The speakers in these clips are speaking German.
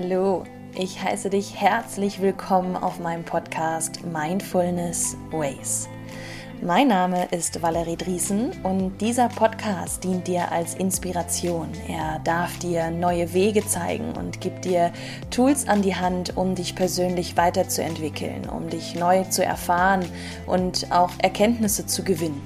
Hallo, ich heiße dich herzlich willkommen auf meinem Podcast Mindfulness Ways. Mein Name ist Valerie Driesen und dieser Podcast dient dir als Inspiration. Er darf dir neue Wege zeigen und gibt dir Tools an die Hand, um dich persönlich weiterzuentwickeln, um dich neu zu erfahren und auch Erkenntnisse zu gewinnen.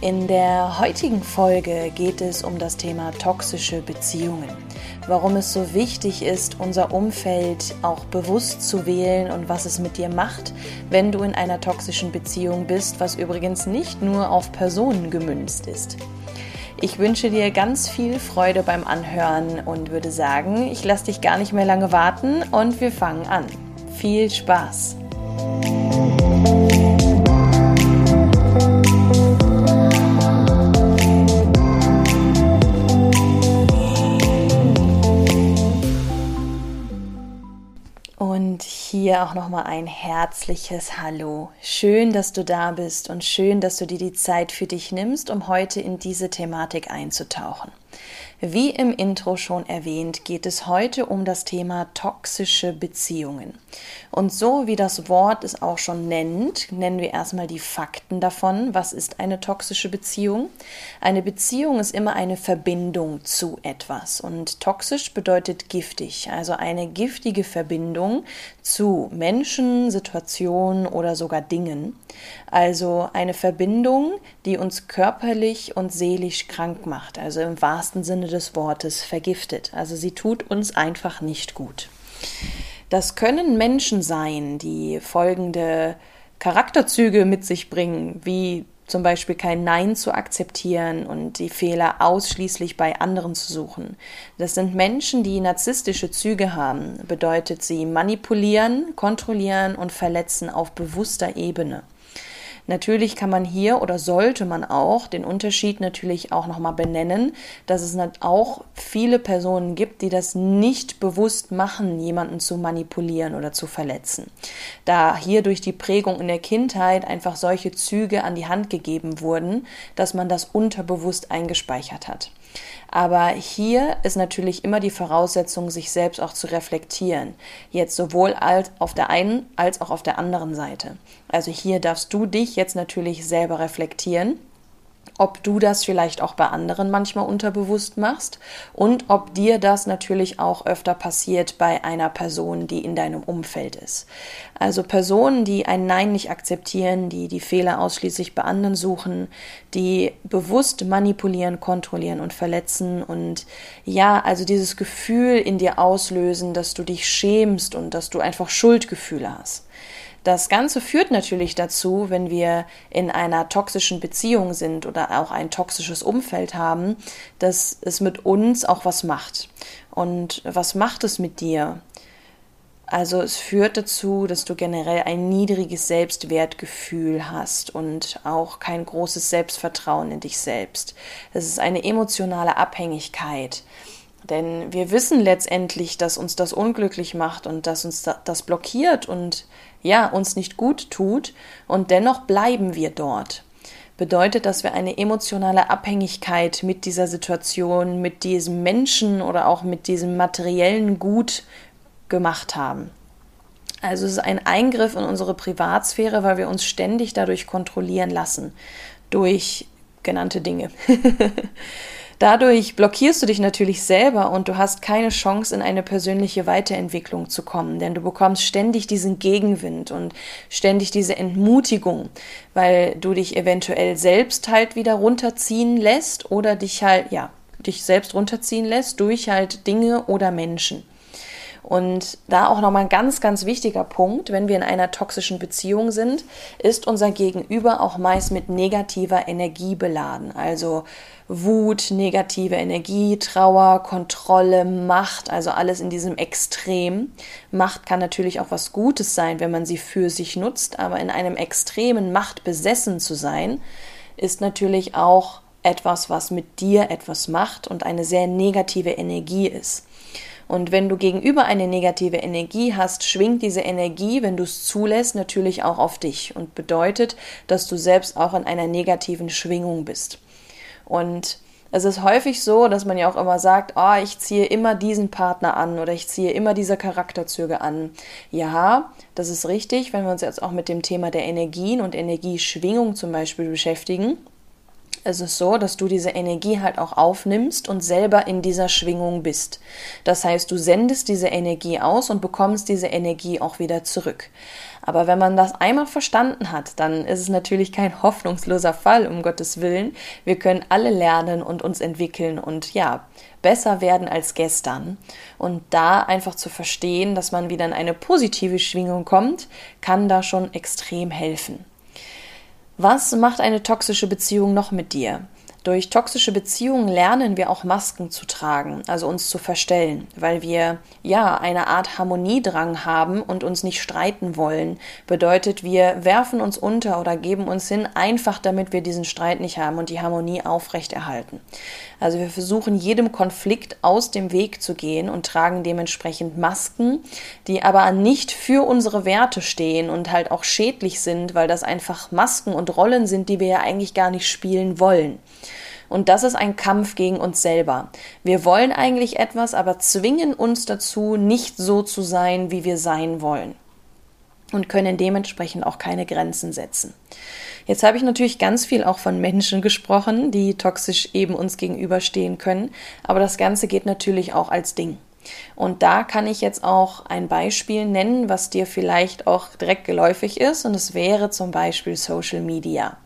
In der heutigen Folge geht es um das Thema toxische Beziehungen. Warum es so wichtig ist, unser Umfeld auch bewusst zu wählen und was es mit dir macht, wenn du in einer toxischen Beziehung bist, was übrigens nicht nur auf Personen gemünzt ist. Ich wünsche dir ganz viel Freude beim Anhören und würde sagen, ich lasse dich gar nicht mehr lange warten und wir fangen an. Viel Spaß! Hier auch nochmal ein herzliches Hallo. Schön, dass du da bist und schön, dass du dir die Zeit für dich nimmst, um heute in diese Thematik einzutauchen. Wie im Intro schon erwähnt, geht es heute um das Thema toxische Beziehungen. Und so wie das Wort es auch schon nennt, nennen wir erstmal die Fakten davon. Was ist eine toxische Beziehung? Eine Beziehung ist immer eine Verbindung zu etwas. Und toxisch bedeutet giftig, also eine giftige Verbindung zu Menschen, Situationen oder sogar Dingen. Also eine Verbindung, die uns körperlich und seelisch krank macht, also im wahrsten Sinne des Wortes vergiftet. Also sie tut uns einfach nicht gut. Das können Menschen sein, die folgende Charakterzüge mit sich bringen, wie zum Beispiel kein Nein zu akzeptieren und die Fehler ausschließlich bei anderen zu suchen. Das sind Menschen, die narzisstische Züge haben, bedeutet sie manipulieren, kontrollieren und verletzen auf bewusster Ebene. Natürlich kann man hier oder sollte man auch den Unterschied natürlich auch nochmal benennen, dass es auch viele Personen gibt, die das nicht bewusst machen, jemanden zu manipulieren oder zu verletzen. Da hier durch die Prägung in der Kindheit einfach solche Züge an die Hand gegeben wurden, dass man das unterbewusst eingespeichert hat. Aber hier ist natürlich immer die Voraussetzung, sich selbst auch zu reflektieren. Jetzt sowohl als auf der einen als auch auf der anderen Seite. Also hier darfst du dich jetzt natürlich selber reflektieren ob du das vielleicht auch bei anderen manchmal unterbewusst machst und ob dir das natürlich auch öfter passiert bei einer Person, die in deinem Umfeld ist. Also Personen, die ein Nein nicht akzeptieren, die die Fehler ausschließlich bei anderen suchen, die bewusst manipulieren, kontrollieren und verletzen und ja, also dieses Gefühl in dir auslösen, dass du dich schämst und dass du einfach Schuldgefühle hast. Das Ganze führt natürlich dazu, wenn wir in einer toxischen Beziehung sind oder auch ein toxisches Umfeld haben, dass es mit uns auch was macht. Und was macht es mit dir? Also es führt dazu, dass du generell ein niedriges Selbstwertgefühl hast und auch kein großes Selbstvertrauen in dich selbst. Es ist eine emotionale Abhängigkeit. Denn wir wissen letztendlich, dass uns das unglücklich macht und dass uns das blockiert und ja, uns nicht gut tut und dennoch bleiben wir dort. Bedeutet, dass wir eine emotionale Abhängigkeit mit dieser Situation, mit diesem Menschen oder auch mit diesem materiellen Gut gemacht haben. Also es ist ein Eingriff in unsere Privatsphäre, weil wir uns ständig dadurch kontrollieren lassen durch genannte Dinge. Dadurch blockierst du dich natürlich selber und du hast keine Chance, in eine persönliche Weiterentwicklung zu kommen, denn du bekommst ständig diesen Gegenwind und ständig diese Entmutigung, weil du dich eventuell selbst halt wieder runterziehen lässt oder dich halt, ja, dich selbst runterziehen lässt durch halt Dinge oder Menschen. Und da auch nochmal ein ganz, ganz wichtiger Punkt, wenn wir in einer toxischen Beziehung sind, ist unser Gegenüber auch meist mit negativer Energie beladen. Also Wut, negative Energie, Trauer, Kontrolle, Macht, also alles in diesem Extrem. Macht kann natürlich auch was Gutes sein, wenn man sie für sich nutzt, aber in einem extremen Macht besessen zu sein, ist natürlich auch etwas, was mit dir etwas macht und eine sehr negative Energie ist. Und wenn du gegenüber eine negative Energie hast, schwingt diese Energie, wenn du es zulässt, natürlich auch auf dich und bedeutet, dass du selbst auch in einer negativen Schwingung bist. Und Es ist häufig so, dass man ja auch immer sagt, oh, ich ziehe immer diesen Partner an oder ich ziehe immer diese Charakterzüge an. Ja, das ist richtig, wenn wir uns jetzt auch mit dem Thema der Energien und Energieschwingung zum Beispiel beschäftigen es ist so, dass du diese Energie halt auch aufnimmst und selber in dieser Schwingung bist. Das heißt, du sendest diese Energie aus und bekommst diese Energie auch wieder zurück. Aber wenn man das einmal verstanden hat, dann ist es natürlich kein hoffnungsloser Fall, um Gottes Willen. Wir können alle lernen und uns entwickeln und ja, besser werden als gestern. Und da einfach zu verstehen, dass man wieder in eine positive Schwingung kommt, kann da schon extrem helfen. Was macht eine toxische Beziehung noch mit dir? Durch toxische Beziehungen lernen wir auch Masken zu tragen, also uns zu verstellen, weil wir ja eine Art Harmoniedrang haben und uns nicht streiten wollen. Bedeutet, wir werfen uns unter oder geben uns hin, einfach damit wir diesen Streit nicht haben und die Harmonie aufrechterhalten. Also wir versuchen jedem Konflikt aus dem Weg zu gehen und tragen dementsprechend Masken, die aber nicht für unsere Werte stehen und halt auch schädlich sind, weil das einfach Masken und Rollen sind, die wir ja eigentlich gar nicht spielen wollen. Und das ist ein Kampf gegen uns selber. Wir wollen eigentlich etwas, aber zwingen uns dazu, nicht so zu sein, wie wir sein wollen. Und können dementsprechend auch keine Grenzen setzen. Jetzt habe ich natürlich ganz viel auch von Menschen gesprochen, die toxisch eben uns gegenüberstehen können, aber das Ganze geht natürlich auch als Ding. Und da kann ich jetzt auch ein Beispiel nennen, was dir vielleicht auch direkt geläufig ist, und es wäre zum Beispiel Social Media.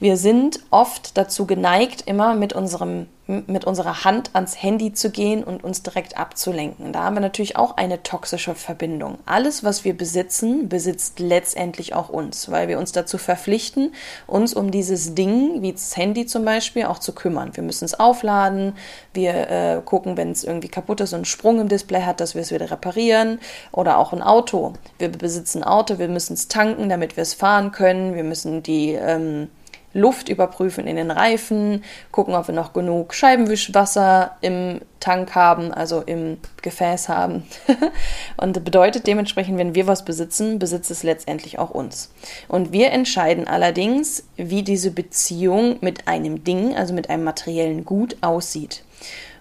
Wir sind oft dazu geneigt, immer mit unserem mit unserer Hand ans Handy zu gehen und uns direkt abzulenken. Da haben wir natürlich auch eine toxische Verbindung. Alles, was wir besitzen, besitzt letztendlich auch uns, weil wir uns dazu verpflichten, uns um dieses Ding, wie das Handy zum Beispiel, auch zu kümmern. Wir müssen es aufladen, wir äh, gucken, wenn es irgendwie kaputt ist und einen Sprung im Display hat, dass wir es wieder reparieren. Oder auch ein Auto. Wir besitzen ein Auto, wir müssen es tanken, damit wir es fahren können. Wir müssen die ähm, Luft überprüfen in den Reifen, gucken, ob wir noch genug Scheibenwischwasser im Tank haben, also im Gefäß haben. und das bedeutet dementsprechend, wenn wir was besitzen, besitzt es letztendlich auch uns. Und wir entscheiden allerdings, wie diese Beziehung mit einem Ding, also mit einem materiellen Gut aussieht.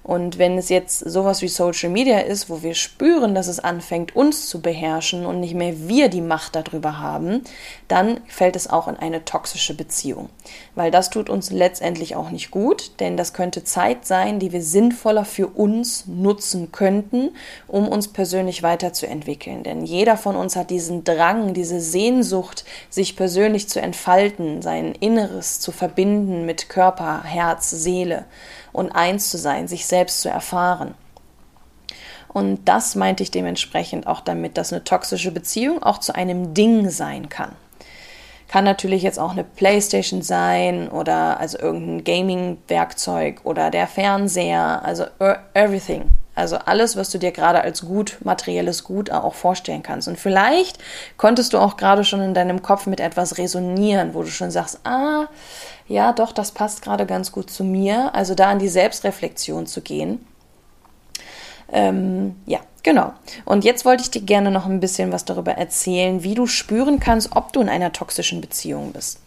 Und wenn es jetzt sowas wie Social Media ist, wo wir spüren, dass es anfängt, uns zu beherrschen und nicht mehr wir die Macht darüber haben, dann fällt es auch in eine toxische Beziehung. Weil das tut uns letztendlich auch nicht gut, denn das könnte Zeit sein, die wir sinnvoller für uns nutzen könnten, um uns persönlich weiterzuentwickeln. Denn jeder von uns hat diesen Drang, diese Sehnsucht, sich persönlich zu entfalten, sein Inneres zu verbinden mit Körper, Herz, Seele und eins zu sein, sich selbst zu erfahren. Und das meinte ich dementsprechend auch damit, dass eine toxische Beziehung auch zu einem Ding sein kann. Kann natürlich jetzt auch eine Playstation sein oder also irgendein Gaming-Werkzeug oder der Fernseher, also everything. Also alles, was du dir gerade als gut, materielles Gut auch vorstellen kannst. Und vielleicht konntest du auch gerade schon in deinem Kopf mit etwas resonieren, wo du schon sagst, ah, ja, doch, das passt gerade ganz gut zu mir. Also da in die Selbstreflexion zu gehen. Ähm, ja, genau. Und jetzt wollte ich dir gerne noch ein bisschen was darüber erzählen, wie du spüren kannst, ob du in einer toxischen Beziehung bist.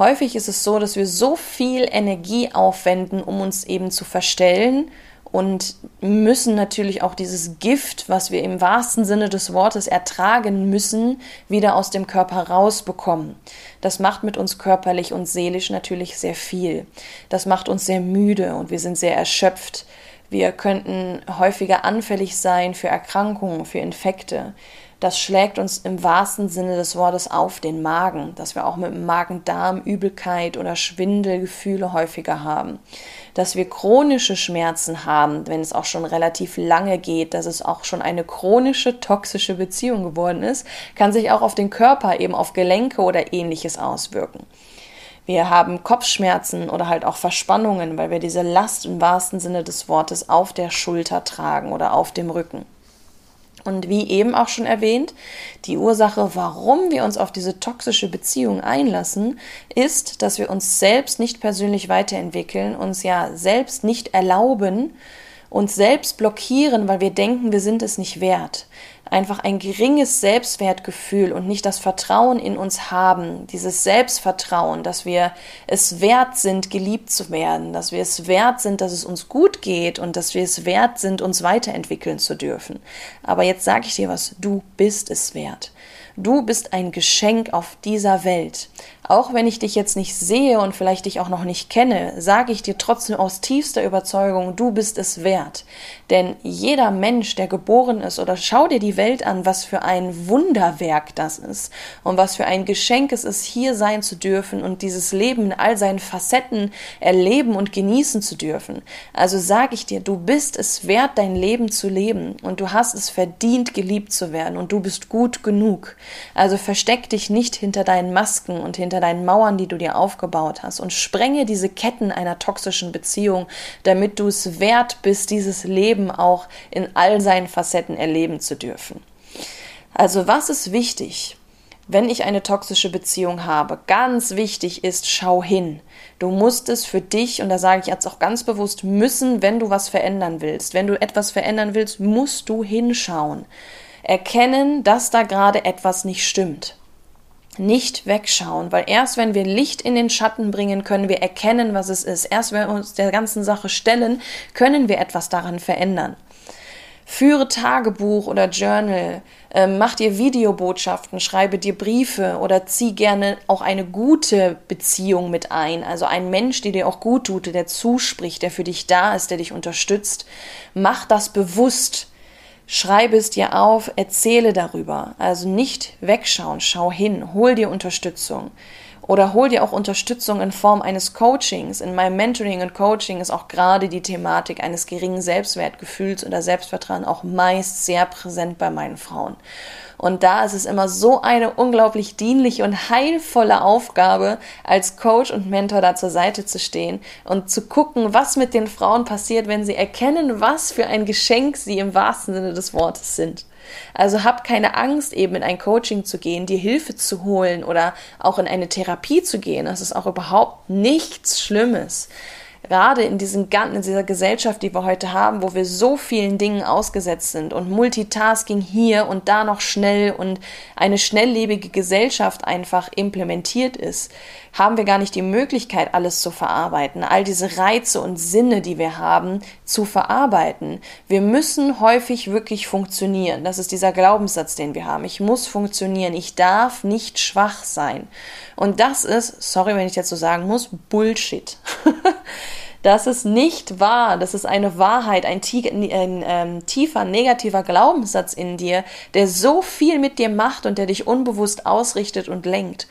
Häufig ist es so, dass wir so viel Energie aufwenden, um uns eben zu verstellen und müssen natürlich auch dieses Gift, was wir im wahrsten Sinne des Wortes ertragen müssen, wieder aus dem Körper rausbekommen. Das macht mit uns körperlich und seelisch natürlich sehr viel. Das macht uns sehr müde und wir sind sehr erschöpft. Wir könnten häufiger anfällig sein für Erkrankungen, für Infekte das schlägt uns im wahrsten Sinne des Wortes auf den Magen, dass wir auch mit Magen-Darm, Übelkeit oder Schwindelgefühle häufiger haben, dass wir chronische Schmerzen haben, wenn es auch schon relativ lange geht, dass es auch schon eine chronische toxische Beziehung geworden ist, kann sich auch auf den Körper, eben auf Gelenke oder ähnliches auswirken. Wir haben Kopfschmerzen oder halt auch Verspannungen, weil wir diese Last im wahrsten Sinne des Wortes auf der Schulter tragen oder auf dem Rücken. Und wie eben auch schon erwähnt, die Ursache, warum wir uns auf diese toxische Beziehung einlassen, ist, dass wir uns selbst nicht persönlich weiterentwickeln, uns ja selbst nicht erlauben, uns selbst blockieren, weil wir denken, wir sind es nicht wert. Einfach ein geringes Selbstwertgefühl und nicht das Vertrauen in uns haben, dieses Selbstvertrauen, dass wir es wert sind, geliebt zu werden, dass wir es wert sind, dass es uns gut geht und dass wir es wert sind, uns weiterentwickeln zu dürfen. Aber jetzt sage ich dir was, du bist es wert. Du bist ein Geschenk auf dieser Welt. Auch wenn ich dich jetzt nicht sehe und vielleicht dich auch noch nicht kenne, sage ich dir trotzdem aus tiefster Überzeugung, du bist es wert. Denn jeder Mensch, der geboren ist, oder schau dir die Welt an, was für ein Wunderwerk das ist und was für ein Geschenk es ist, hier sein zu dürfen und dieses Leben in all seinen Facetten erleben und genießen zu dürfen. Also sage ich dir, du bist es wert, dein Leben zu leben und du hast es verdient, geliebt zu werden und du bist gut genug. Also versteck dich nicht hinter deinen Masken und hinter deinen Mauern, die du dir aufgebaut hast und sprenge diese Ketten einer toxischen Beziehung, damit du es wert bist, dieses Leben auch in all seinen Facetten erleben zu dürfen. Also was ist wichtig? wenn ich eine toxische Beziehung habe, ganz wichtig ist, schau hin. Du musst es für dich, und da sage ich jetzt auch ganz bewusst, müssen, wenn du was verändern willst. Wenn du etwas verändern willst, musst du hinschauen. Erkennen, dass da gerade etwas nicht stimmt nicht wegschauen, weil erst wenn wir Licht in den Schatten bringen, können wir erkennen, was es ist. Erst wenn wir uns der ganzen Sache stellen, können wir etwas daran verändern. Führe Tagebuch oder Journal, äh, mach dir Videobotschaften, schreibe dir Briefe oder zieh gerne auch eine gute Beziehung mit ein. Also ein Mensch, der dir auch gut tut, der zuspricht, der für dich da ist, der dich unterstützt. Mach das bewusst Schreibe es dir auf, erzähle darüber. Also nicht wegschauen, schau hin, hol dir Unterstützung. Oder hol dir auch Unterstützung in Form eines Coachings. In meinem Mentoring und Coaching ist auch gerade die Thematik eines geringen Selbstwertgefühls oder Selbstvertrauen auch meist sehr präsent bei meinen Frauen. Und da ist es immer so eine unglaublich dienliche und heilvolle Aufgabe, als Coach und Mentor da zur Seite zu stehen und zu gucken, was mit den Frauen passiert, wenn sie erkennen, was für ein Geschenk sie im wahrsten Sinne des Wortes sind. Also hab keine Angst, eben in ein Coaching zu gehen, dir Hilfe zu holen oder auch in eine Therapie zu gehen. Das ist auch überhaupt nichts Schlimmes gerade in, diesen, in dieser Gesellschaft, die wir heute haben, wo wir so vielen Dingen ausgesetzt sind und Multitasking hier und da noch schnell und eine schnelllebige Gesellschaft einfach implementiert ist, haben wir gar nicht die Möglichkeit, alles zu verarbeiten, all diese Reize und Sinne, die wir haben, zu verarbeiten. Wir müssen häufig wirklich funktionieren. Das ist dieser Glaubenssatz, den wir haben. Ich muss funktionieren. Ich darf nicht schwach sein. Und das ist, sorry, wenn ich jetzt so sagen muss, Bullshit. Das ist nicht wahr. Das ist eine Wahrheit, ein, ein, ähm, tiefer negativer Glaubenssatz in dir, der so viel mit dir macht und der dich unbewusst ausrichtet und lenkt.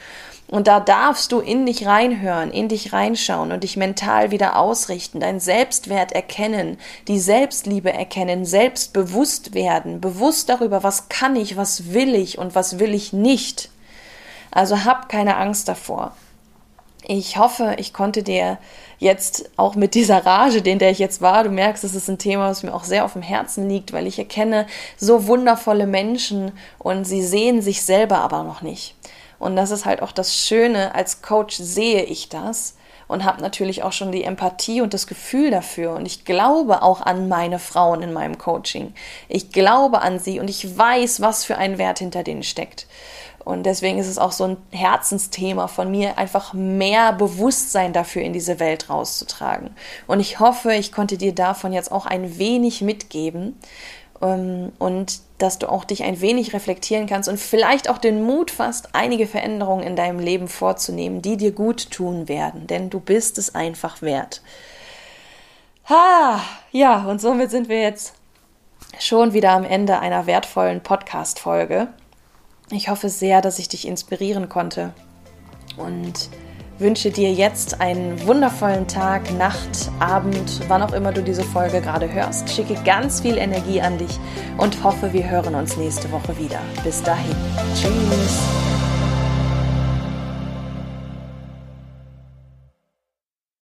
Und da darfst du in dich reinhören, in dich reinschauen und dich mental wieder ausrichten, dein Selbstwert erkennen, die Selbstliebe erkennen, selbstbewusst werden, bewusst darüber, was kann ich, was will ich und was will ich nicht. Also hab keine Angst davor. Ich hoffe, ich konnte dir jetzt auch mit dieser Rage, in der ich jetzt war, du merkst, es ist ein Thema, was mir auch sehr auf dem Herzen liegt, weil ich erkenne so wundervolle Menschen und sie sehen sich selber aber noch nicht. Und das ist halt auch das Schöne, als Coach sehe ich das und habe natürlich auch schon die Empathie und das Gefühl dafür. Und ich glaube auch an meine Frauen in meinem Coaching. Ich glaube an sie und ich weiß, was für ein Wert hinter denen steckt. Und deswegen ist es auch so ein Herzensthema von mir, einfach mehr Bewusstsein dafür in diese Welt rauszutragen. Und ich hoffe, ich konnte dir davon jetzt auch ein wenig mitgeben ähm, und dass du auch dich ein wenig reflektieren kannst und vielleicht auch den Mut fasst, einige Veränderungen in deinem Leben vorzunehmen, die dir gut tun werden, denn du bist es einfach wert. Ha, ja, und somit sind wir jetzt schon wieder am Ende einer wertvollen Podcast-Folge. Ich hoffe sehr, dass ich dich inspirieren konnte und wünsche dir jetzt einen wundervollen Tag, Nacht, Abend, wann auch immer du diese Folge gerade hörst. Schicke ganz viel Energie an dich und hoffe, wir hören uns nächste Woche wieder. Bis dahin. Tschüss.